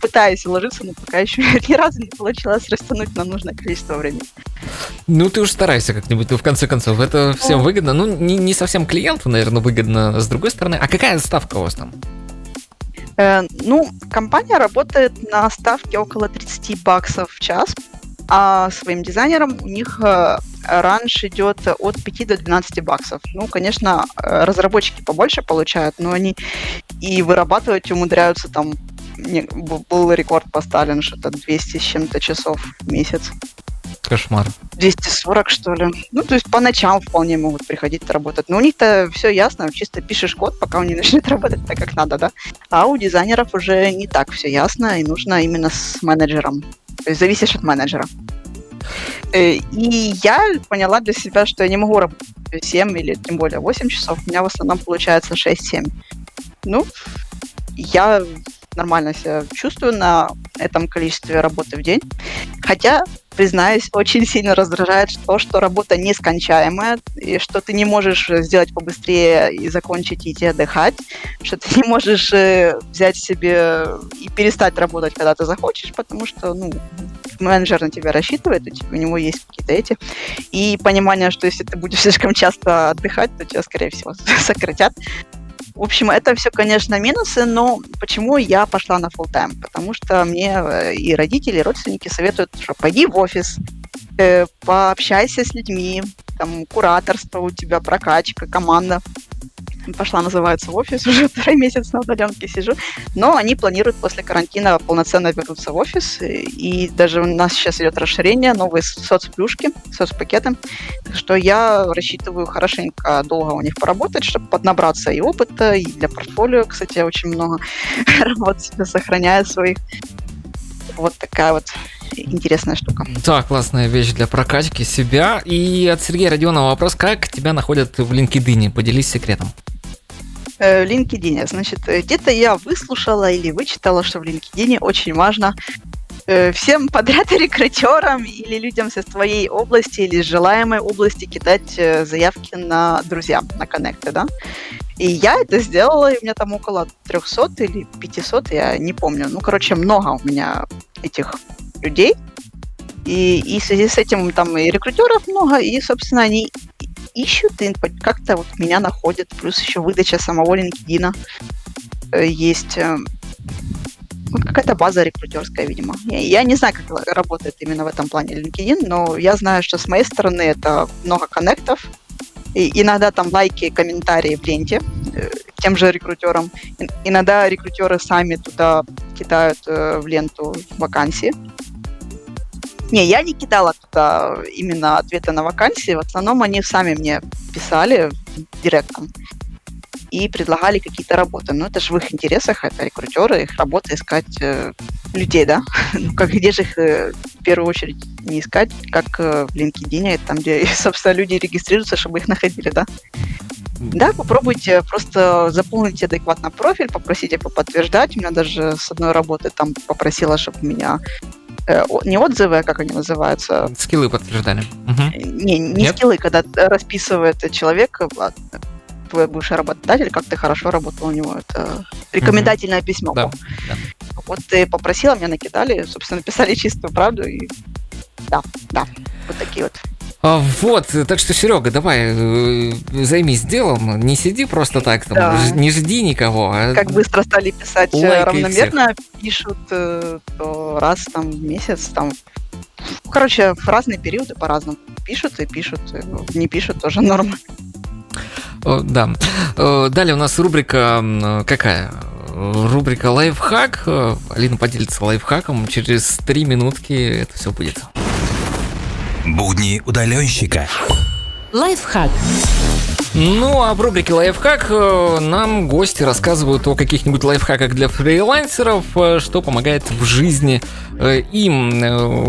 пытаюсь уложиться, но пока еще ни разу не получилось растянуть на нужное количество времени. Ну, ты уж старайся как-нибудь, ну, в конце концов, это всем выгодно. Ну, не, не совсем клиенту, наверное, выгодно с другой стороны. А какая ставка у вас там? Э, ну, компания работает на ставке около 30 баксов в час, а своим дизайнерам у них э, ранж идет от 5 до 12 баксов. Ну, конечно, э, разработчики побольше получают, но они и вырабатывать умудряются там был рекорд поставлен, что-то 200 с чем-то часов в месяц. Кошмар. 240, что ли. Ну, то есть по ночам вполне могут приходить работать. Но у них-то все ясно, чисто пишешь код, пока он не <laughs> начнет работать так, как надо, да. А у дизайнеров уже не так все ясно, и нужно именно с менеджером. То есть зависишь от менеджера. Э, и я поняла для себя, что я не могу работать 7 или тем более 8 часов. У меня в основном получается 6-7. Ну, я нормально себя чувствую на этом количестве работы в день. Хотя, признаюсь, очень сильно раздражает то, что работа нескончаемая, и что ты не можешь сделать побыстрее и закончить идти отдыхать, что ты не можешь э, взять себе и перестать работать, когда ты захочешь, потому что, ну, менеджер на тебя рассчитывает, у, него есть какие-то эти, и понимание, что если ты будешь <laughs> слишком часто отдыхать, то тебя, скорее всего, <laughs> сократят. В общем, это все, конечно, минусы, но почему я пошла на full time? Потому что мне э, и родители, и родственники советуют, что пойди в офис, э, пообщайся с людьми, там кураторство у тебя, прокачка, команда пошла, называется, в офис, уже <laughs> второй месяц на удаленке сижу, но они планируют после карантина полноценно вернуться в офис, и даже у нас сейчас идет расширение, новые соцплюшки, соцпакеты, так что я рассчитываю хорошенько долго у них поработать, чтобы поднабраться и опыта, и для портфолио, кстати, очень много <laughs> работ себе сохраняю своих. Вот такая вот интересная штука. Да, классная вещь для прокачки себя. И от Сергея Родионова вопрос, как тебя находят в LinkedIn? Поделись секретом. Э, в LinkedIn. Значит, где-то я выслушала или вычитала, что в LinkedIn очень важно э, всем подряд <laughs> рекрутерам или людям со своей области или желаемой области кидать э, заявки на друзья, на коннекты, да. И я это сделала, и у меня там около 300 или 500, я не помню. Ну, короче, много у меня этих людей. И, и в связи с этим там и рекрутеров много, и, собственно, они ищут и как-то вот меня находят. Плюс еще выдача самого LinkedIn э, есть э, какая-то база рекрутерская, видимо. Я, я не знаю, как работает именно в этом плане LinkedIn, но я знаю, что с моей стороны это много коннектов, и иногда там лайки, комментарии в ленте э, тем же рекрутерам. Иногда рекрутеры сами туда кидают э, в ленту вакансии. Не, я не кидала туда именно ответы на вакансии. В основном они сами мне писали директом и предлагали какие-то работы. Но это же в их интересах, это рекрутеры, их работа искать э, людей, да? <laughs> Ну, как где же их э, в первую очередь не искать, как э, в LinkedIn, там, где, <laughs> собственно, люди регистрируются, чтобы их находили, да? Да, попробуйте просто заполнить адекватно профиль, попросите подтверждать. У меня даже с одной работы там попросила, чтобы меня Э, не отзывы, а как они называются? Скиллы подтверждали. Угу. Не, не Нет? скиллы, когда расписывает человек, а, твой бывший работодатель, как ты хорошо работал у него. Это рекомендательное угу. письмо. Да, да. Вот ты попросила, меня накидали, собственно, написали чистую правду. И да, да, вот такие вот вот, так что, Серега, давай э, займись делом, не сиди просто так, там, да. не жди никого. А как быстро стали писать э, равномерно, всех. пишут э, то раз там в месяц, там, короче, в разные периоды по-разному пишут и пишут, не пишут тоже норма. Да. Далее у нас рубрика какая? Рубрика лайфхак. Алина поделится лайфхаком. Через три минутки это все будет. Будни удаленщика. Лайфхак. Ну, а в рубрике «Лайфхак» э, нам гости рассказывают о каких-нибудь лайфхаках для фрилансеров, э, что помогает в жизни э, им.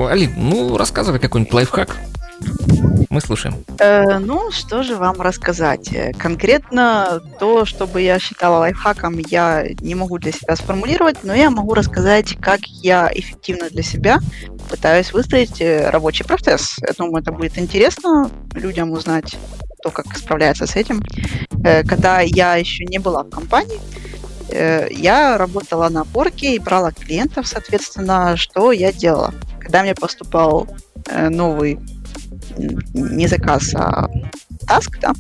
Алин, ну, рассказывай какой-нибудь лайфхак. Мы слушаем. Э, ну, что же вам рассказать? Э, конкретно то, что бы я считала лайфхаком, я не могу для себя сформулировать, но я могу рассказать, как я эффективно для себя пытаюсь выстроить э, рабочий процесс. Я думаю, это будет интересно людям узнать то, как справляется с этим. Э, когда я еще не была в компании, э, я работала на порке и брала клиентов, соответственно, что я делала. Когда мне поступал э, новый не заказ, а таск, да,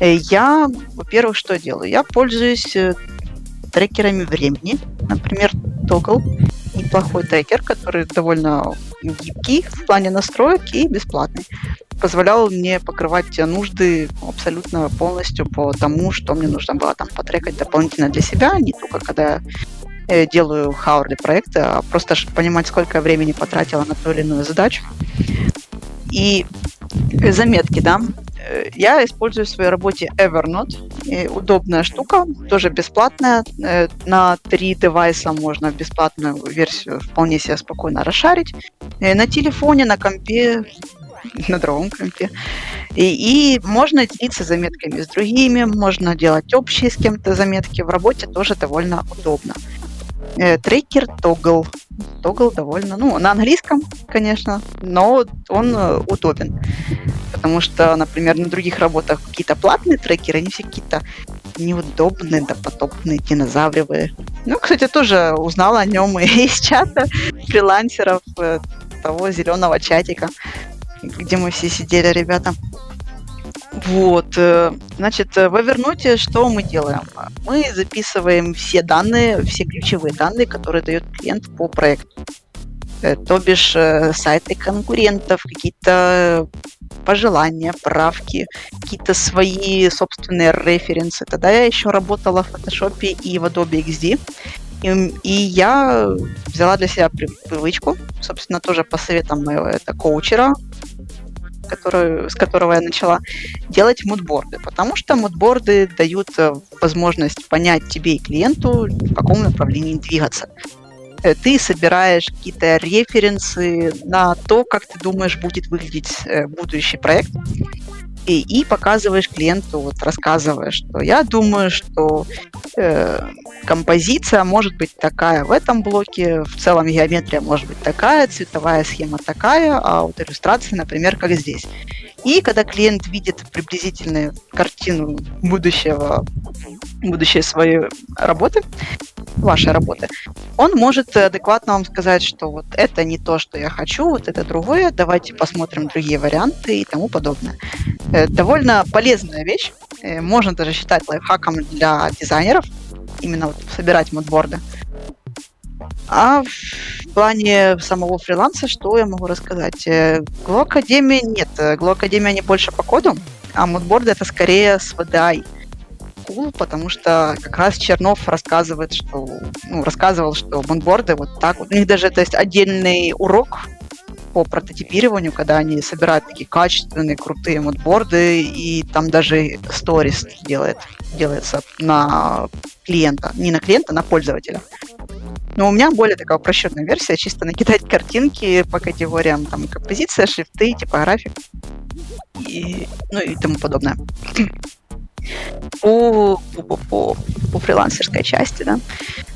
я, во-первых, что делаю? Я пользуюсь трекерами времени, например, Toggle, неплохой трекер, который довольно гибкий в плане настроек и бесплатный позволял мне покрывать нужды абсолютно полностью по тому, что мне нужно было там потрекать дополнительно для себя, не только когда я делаю хаурли проекты, а просто понимать, сколько времени потратила на ту или иную задачу. И заметки, да. Я использую в своей работе Evernote. Удобная штука, тоже бесплатная. Э, на три девайса можно бесплатную версию вполне себе спокойно расшарить. Э, на телефоне, на компе <laughs> на другом компе. И, и можно делиться заметками с другими, можно делать общие с кем-то заметки. В работе тоже довольно удобно. Э, трекер Toggle. Toggle довольно, ну, на английском, конечно, но он э, удобен. Потому что, например, на других работах какие-то платные трекеры, они все какие-то неудобные, допотопные, динозавровые. Ну, кстати, тоже узнала о нем <laughs> из чата фрилансеров э, того зеленого чатика где мы все сидели, ребята. Вот, э, значит, э, в Evernote что мы делаем? Мы записываем все данные, все ключевые данные, которые дает клиент по проекту. Э, то бишь сайты конкурентов, какие-то пожелания, правки, какие-то свои собственные референсы. Тогда я еще работала в Photoshop и в Adobe XD. И, и я взяла для себя привычку, собственно, тоже по советам моего это коучера, который, с которого я начала, делать мудборды, потому что мудборды дают э, возможность понять тебе и клиенту, в каком направлении двигаться. Э, ты собираешь какие-то референсы на то, как ты думаешь будет выглядеть э, будущий проект, и, и показываешь клиенту, вот рассказываешь, что я думаю, что э, композиция может быть такая в этом блоке, в целом геометрия может быть такая, цветовая схема такая, а вот иллюстрация, например, как здесь. И когда клиент видит приблизительную картину будущего, будущей своей работы, вашей работы, он может адекватно вам сказать, что вот это не то, что я хочу, вот это другое, давайте посмотрим другие варианты и тому подобное. Э, довольно полезная вещь, э, можно даже считать лайфхаком для дизайнеров, именно вот собирать мудборды. А в плане самого фриланса, что я могу рассказать? Э, Academy нет. Glow Academy они больше по коду, а мудборды это скорее с VDI cool, потому что как раз Чернов рассказывает, что, ну, рассказывал, что мудборды вот так вот. У них даже, то есть, отдельный урок по прототипированию, когда они собирают такие качественные, крутые мудборды, и там даже сторис делает, делается на клиента. Не на клиента, на пользователя. Но у меня более такая упрощенная версия, чисто накидать картинки по категориям, там, композиция, шрифты, типографик и, ну и тому подобное по, по, по, по фрилансерской части, да.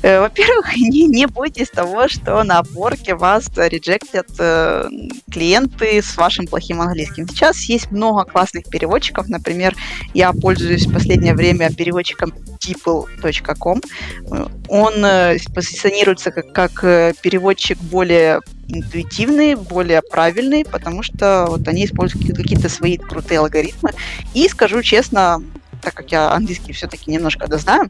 Э, во-первых, <laughs> не, не бойтесь того, что на опорке вас реджектят э, клиенты с вашим плохим английским. Сейчас есть много классных переводчиков. Например, я пользуюсь в последнее время переводчиком tipple.com. Он э, позиционируется как, как переводчик более интуитивный, более правильный, потому что вот они используют какие-то свои крутые алгоритмы. И скажу честно, так как я английский все-таки немножко дознаю,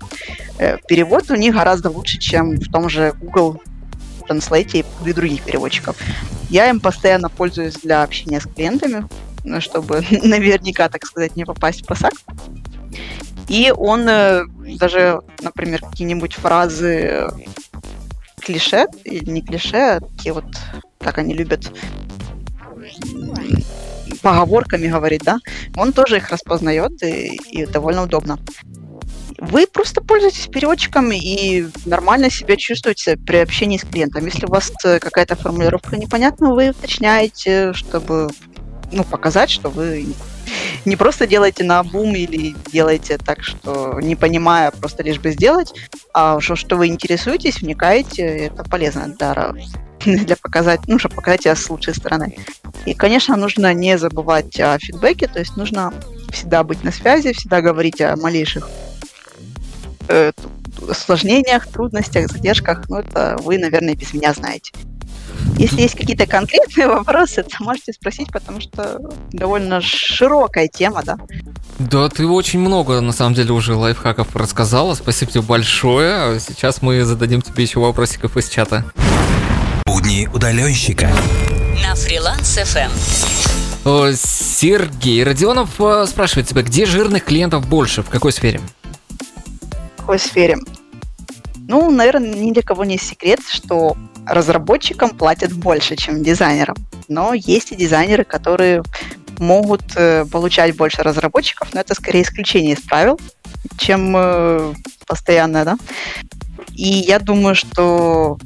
э, перевод у них гораздо лучше, чем в том же Google Translate и других переводчиков. Я им постоянно пользуюсь для общения с клиентами, ну, чтобы <laughs> наверняка, так сказать, не попасть в просак. И он э, даже, например, какие-нибудь фразы клише, не клише, а такие вот, так они любят поговорками говорить, да, он тоже их распознает и, и довольно удобно. Вы просто пользуетесь переводчиком и нормально себя чувствуете при общении с клиентом. Если у вас какая-то формулировка непонятна, вы уточняете, чтобы ну, показать, что вы не просто делаете на бум или делаете так, что не понимая, просто лишь бы сделать, а что, что вы интересуетесь, вникаете, это полезно для, для показать, ну, чтобы показать себя с лучшей стороны. И, конечно, нужно не забывать о фидбэке, то есть нужно всегда быть на связи, всегда говорить о малейших э, осложнениях, трудностях, задержках. Ну, это вы, наверное, без меня знаете. Если есть какие-то конкретные <laughs> вопросы, то можете спросить, потому что довольно широкая тема, да. Да, ты очень много, на самом деле, уже лайфхаков рассказала. Спасибо тебе большое. Сейчас мы зададим тебе еще вопросиков из чата. Будни удаленщика. На фриланс FM. Сергей Родионов э, спрашивает тебя, где жирных клиентов больше, в какой сфере? В какой сфере? Ну, наверное, ни для кого не секрет, что разработчикам платят больше, чем дизайнерам. Но есть и дизайнеры, которые могут э, получать больше разработчиков, но это скорее исключение из правил, чем э, постоянное, да. И я думаю, что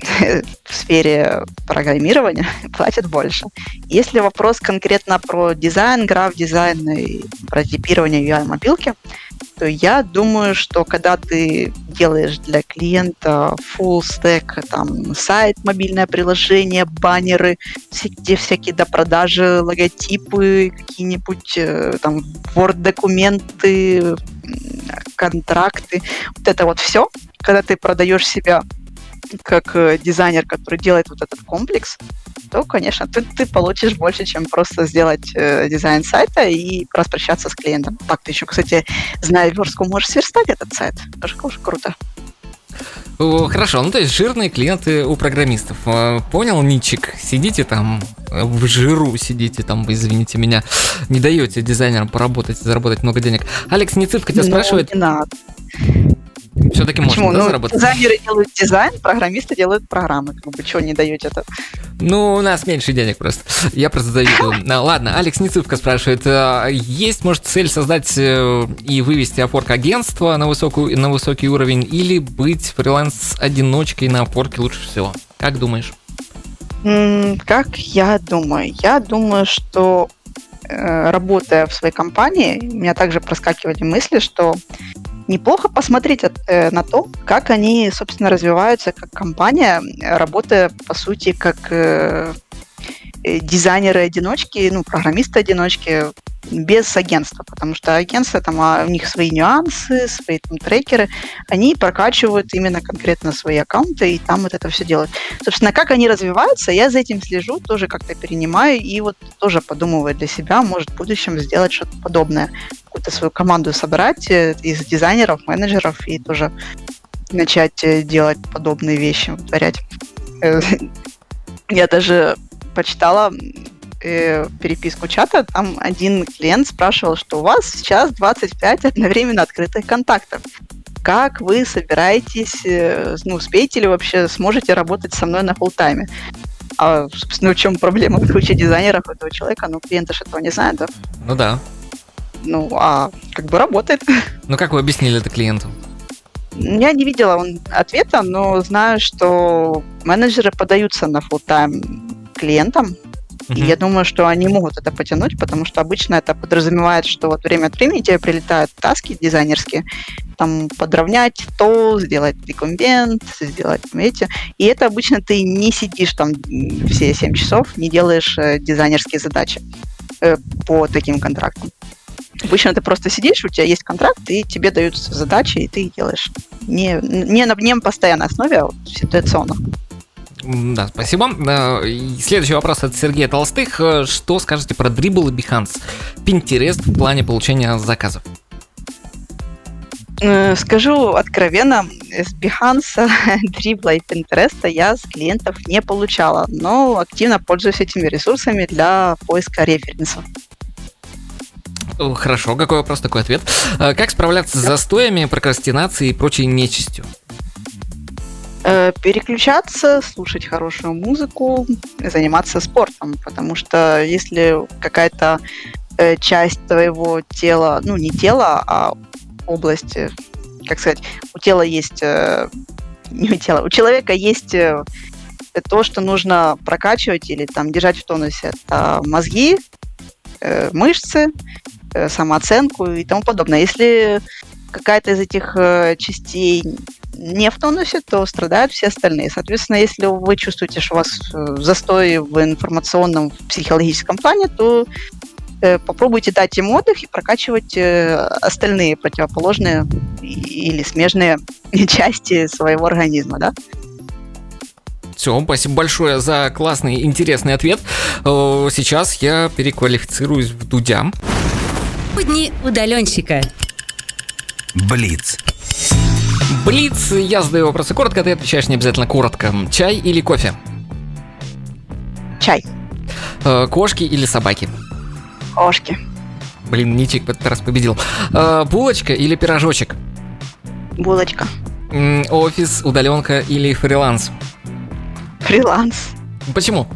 <laughs> в сфере программирования <laughs> платят больше. Если вопрос конкретно про дизайн, граф-дизайн и про типирование UI-мобилки, то я думаю, что когда ты делаешь для клиента full stack, там, сайт, мобильное приложение, баннеры, где всякие до продажи логотипы, какие-нибудь э, там Word-документы, контракты, вот это вот все, когда ты продаешь себя как э, дизайнер, который делает вот этот комплекс, то, конечно, ты, ты получишь больше, чем просто сделать э, дизайн сайта и распрощаться с клиентом. Так, ты еще, кстати, зная верстку, можешь сверстать этот сайт. Тоже, тоже круто. Хорошо, ну то есть жирные клиенты у программистов. Э, понял, Ничик? Сидите там в жиру, сидите там, извините меня, не даете дизайнерам поработать, заработать много денег. Алекс Ницывка тебя ну, спрашивает... Не надо. Все-таки можно, Почему? да, ну, заработать? Дизайнеры делают дизайн, программисты делают программы. Как бы, чего не даете это? Ну, у нас меньше денег просто. Я просто завидую. Ну, ладно, Алекс Ницывка спрашивает, а, есть, может, цель создать э, и вывести опорк агентство на, высокую, на высокий уровень или быть фриланс-одиночкой на опорке лучше всего? Как думаешь? Как я думаю? Я думаю, что э, работая в своей компании, у меня также проскакивали мысли, что неплохо посмотреть э, на то, как они, собственно, развиваются как компания, работая, по сути, как э, э, дизайнеры-одиночки, ну, программисты-одиночки без агентства, потому что агентство, там, а, у них свои нюансы, свои там, трекеры, они прокачивают именно конкретно свои аккаунты, и там вот это все делают. Собственно, как они развиваются, я за этим слежу, тоже как-то перенимаю, и вот тоже подумываю для себя, может, в будущем сделать что-то подобное, какую-то свою команду собрать э, из дизайнеров, менеджеров, и тоже начать э, делать подобные вещи, вытворять. Э, <laughs> я даже почитала э, переписку чата, там один клиент спрашивал, что у вас сейчас 25 одновременно открытых контактов. Как вы собираетесь, э, ну, успеете ли вообще, сможете работать со мной на фултайме? А, собственно, в чем проблема в случае дизайнеров этого человека? Ну, клиенты же этого не знают, да? Ну да. Ну, а как бы работает. <laughs> Ну, как вы объяснили это клиенту? Я не видела он ответа, но знаю, что менеджеры подаются на full-time клиентам, и я думаю, что они могут это потянуть, потому что обычно это подразумевает, что вот время от времени тебе прилетают таски дизайнерские, там подровнять то, сделать рекомбент, сделать эти. И это обычно ты не сидишь там все 7 часов, не делаешь э, дизайнерские задачи э, по таким контрактам. Обычно ты просто сидишь, у тебя есть контракт, и тебе даются задачи, и ты делаешь. Не, не на не постоянной основе, а вот ситуационно. Да, спасибо. Э, следующий вопрос от Сергея Толстых. Э, что скажете про Dribble и Behance? Pinterest в плане получения заказов? Э, скажу откровенно, с Behance, <laughs> Dribble и Pinterest я с клиентов не получала, но активно пользуюсь этими ресурсами для поиска референсов. Хорошо, какой вопрос, такой ответ. Как справляться с застоями, прокрастинацией и прочей нечистью? Э, переключаться, слушать хорошую музыку, заниматься спортом, потому что если какая-то э, часть твоего тела, ну не тела, а области, как сказать, у тела есть, э, <laughs> не у тела, у человека есть то, что нужно прокачивать или там держать в тонусе, это мозги, э, мышцы, э, самооценку и тому подобное. Если какая-то из этих э, частей не в тонусе, то страдают все остальные. Соответственно, если вы чувствуете, что у вас э, застой в информационном, в психологическом плане, то э, попробуйте дать им отдых и прокачивать остальные противоположные или смежные <laughs> части своего организма, да? Все, спасибо большое за классный, интересный ответ. Сейчас я переквалифицируюсь в Дудя. Будни удаленщика. Блиц. Блиц, я задаю вопросы коротко, ты отвечаешь не обязательно коротко. Чай или кофе? Чай, Э, Кошки или собаки? кошки, Блин, Ничик в этот раз победил. Э, Булочка или пирожочек? булочка, М, Офис, удаленка или фриланс? фриланс. Почему?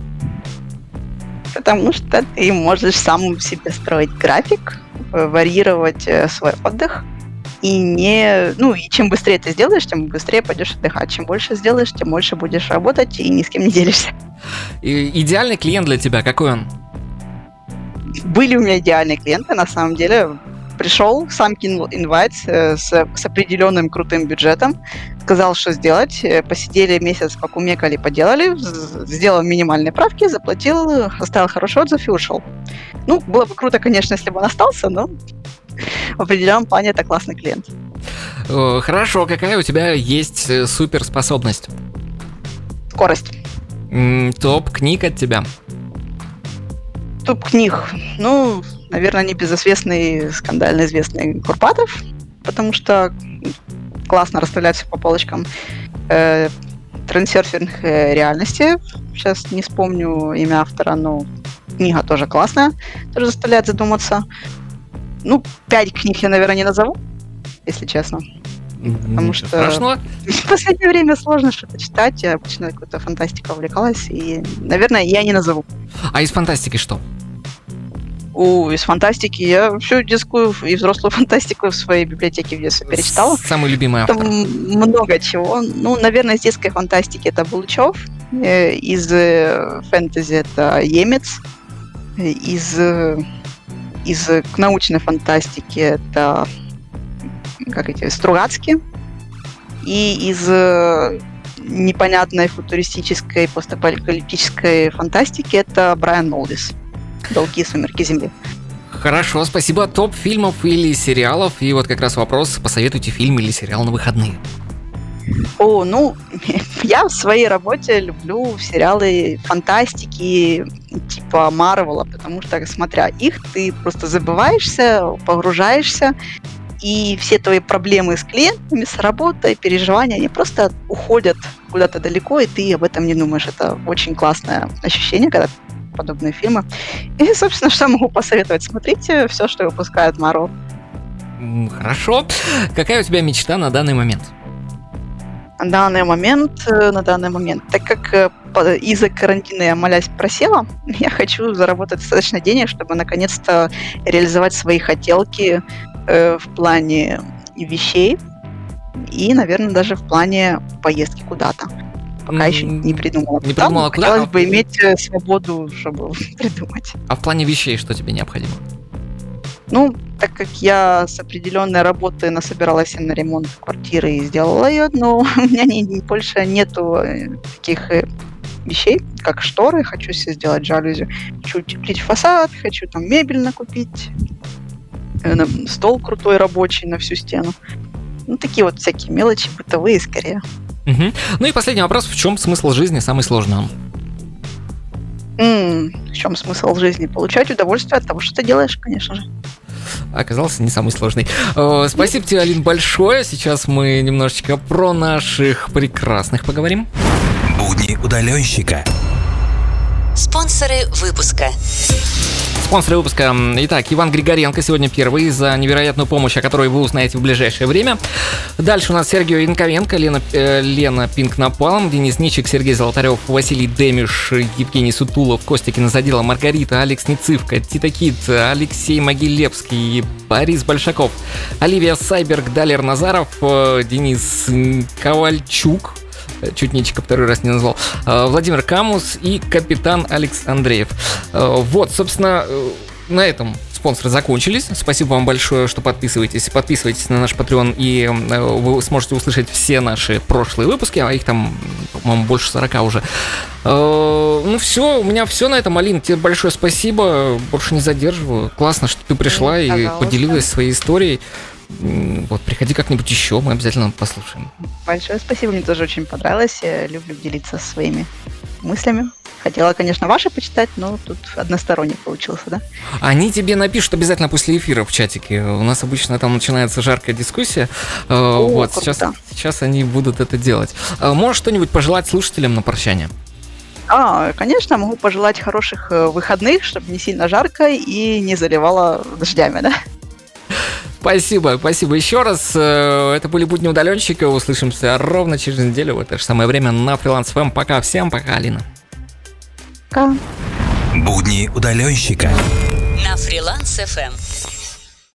Потому что ты можешь сам себе строить график, э, варьировать э, свой отдых. И не, ну, и чем быстрее ты сделаешь, тем быстрее пойдешь отдыхать. Чем больше сделаешь, тем больше будешь работать и ни с кем не делишься. И- Идеальный клиент для тебя, какой он? Были у меня идеальные клиенты, на самом деле. Пришел, сам кинул инвайт э, с, с определенным крутым бюджетом, сказал, что сделать. Э, Посидели месяц, покумекали, поделали, сделал минимальные правки, заплатил, оставил хороший отзыв и ушел. Ну, было бы круто, конечно, если бы он остался, но в определенном плане это классный клиент. Э, Хорошо, какая у тебя есть э, суперспособность? Скорость. Топ книг от тебя. Топ книг. Ну, наверное, небезызвестный, скандально известный Курпатов, потому что классно расставлять все по полочкам. Э, Трансерфинг э, реальности. Сейчас не вспомню имя автора, но книга тоже классная, тоже заставляет задуматься. Ну, пять книг я, наверное, не назову, если честно. Потому что- Страшного? В последнее время сложно что-то читать. Я обычно какой-то фантастикой увлекалась, и, наверное, я не назову. А из фантастики что? У, из фантастики я всю детскую и взрослую фантастику в своей библиотеке в детстве перечитала. Самый любимый автор. Там много чего. Ну, наверное, из детской фантастики это Булычев, э, из э, фэнтези это Емец, э, из, из научной фантастики это как эти, Стругацкий, и из э, непонятной футуристической постапокалиптической фантастики это Брайан Молдис. Долгие сумерки Земли. Хорошо, спасибо. Топ фильмов или сериалов. И вот как раз вопрос, посоветуйте фильм или сериал на выходные. О, ну, <laughs> я в своей работе люблю сериалы фантастики типа Марвела, потому что, смотря их, ты просто забываешься, погружаешься, и все твои проблемы с клиентами, с работой, переживания, они просто уходят куда-то далеко, и ты об этом не думаешь. Это очень классное ощущение, когда подобные фильмы. <laughs> И, собственно, что могу посоветовать? Смотрите все, что выпускает. М, Хорошо. Какая у тебя мечта на данный момент? На данный момент, э, на данный момент, так как э, из-за карантина я молясь просела, <laughs> я хочу заработать достаточно денег, чтобы наконец-то реализовать свои хотелки э, в плане вещей и, наверное, даже в плане поездки куда-то. Пока М, еще не придумала. не придумала, куда? Хотелось бы иметь свободу, чтобы <laughs> придумать. А в плане вещей что тебе необходимо? Ну, так как я с определенной работы насобиралась на ремонт квартиры и сделала ее, но <laughs> у меня не, больше нету э, таких э, вещей, как шторы. Хочу себе сделать жалюзи. Хочу утеплить фасад, хочу там мебель накупить. э, Стол крутой рабочий на всю стену. Ну, такие вот всякие мелочи, бытовые скорее. Мгм. Ну и последний вопрос. В чем смысл жизни самый сложный? М, в чем смысл жизни? Получать удовольствие от того, что ты делаешь, конечно же. Оказался не самый сложный. Э, Спасибо тебе, Алин, большое. Сейчас мы немножечко про наших прекрасных поговорим. Будни удаленщика. Спонсоры выпуска. Спонсоры выпуска. Итак, Иван Григоренко сегодня первый за невероятную помощь, о которой вы узнаете в ближайшее время. Дальше у нас Сергей Янковенко, Лена, э, Лена Пинк Напалм, Денис Ничик, Сергей Золотарев, Василий Демиш, Евгений Сутулов, Костя Кинозадела, Маргарита, Алекс Нецивка, Тита Кит, Алексей Могилевский, Борис Большаков, Оливия Сайберг, Далер Назаров, э, Денис Ковальчук, чуть Ничика второй раз не назвал. Э, Владимир Камус и капитан Алекс Андреев. Э, вот, собственно, э, на этом спонсоры закончились. Спасибо вам большое, что подписываетесь. Подписывайтесь на наш Patreon, и э, вы сможете услышать все наши прошлые выпуски, а их там, по-моему, больше 40 уже. Э, Ну все, у меня все на этом. Алин, тебе большое спасибо. Больше не задерживаю. Классно, что ты пришла и поделилась своей историей. Вот, приходи как-нибудь еще, мы обязательно послушаем. Большое спасибо, мне тоже очень понравилось. Я люблю делиться своими мыслями. Хотела, конечно, ваши почитать, но тут односторонне получился, да? Они тебе напишут обязательно после эфира в чатике. У нас обычно там начинается жаркая дискуссия. Э, вот, круто. сейчас, сейчас они будут это делать. Э, Можешь что-нибудь пожелать слушателям на прощание? А, конечно, могу пожелать хороших э, выходных, чтобы не сильно жарко и не заливало дождями, да? Спасибо, спасибо еще раз. Э, Это были будни удаленщика. Услышимся ровно через неделю в это же самое время на Фриланс ФМ. Пока всем, пока, Алина. Пока. Будни удаленщика. На Фриланс ФМ.